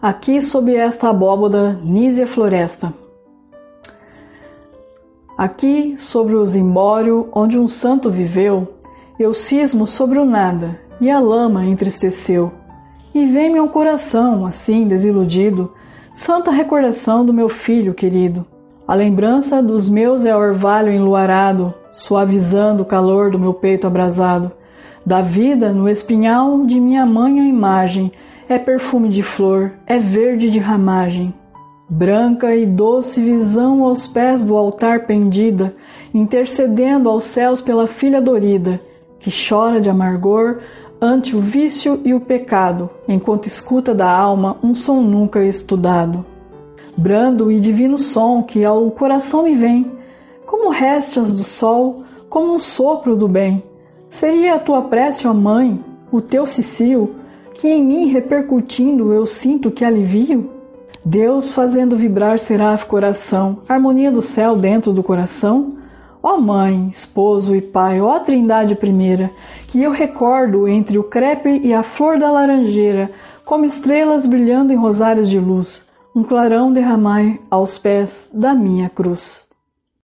aqui sob esta abóboda nízia floresta. Aqui, sobre o zimbório onde um santo viveu, eu cismo sobre o nada e a lama entristeceu. E vem-me ao coração, assim desiludido, santa recordação do meu filho querido. A lembrança dos meus é orvalho enluarado, suavizando o calor do meu peito abrasado. Da vida no espinhal de minha mãe a imagem é perfume de flor, é verde de ramagem. Branca e doce visão aos pés do altar pendida, intercedendo aos céus pela filha dorida, que chora de amargor ante o vício e o pecado, enquanto escuta da alma um som nunca estudado. Brando e divino som que ao coração me vem, como restas do sol, como um sopro do bem. Seria a tua prece, ó mãe, o teu cicio, que em mim repercutindo eu sinto que alivio? Deus fazendo vibrar seráfico coração, harmonia do céu dentro do coração? Ó Mãe, Esposo e Pai, ó Trindade primeira, que eu recordo entre o crepe e a flor da laranjeira, como estrelas brilhando em rosários de luz, um clarão derramai aos pés da minha cruz.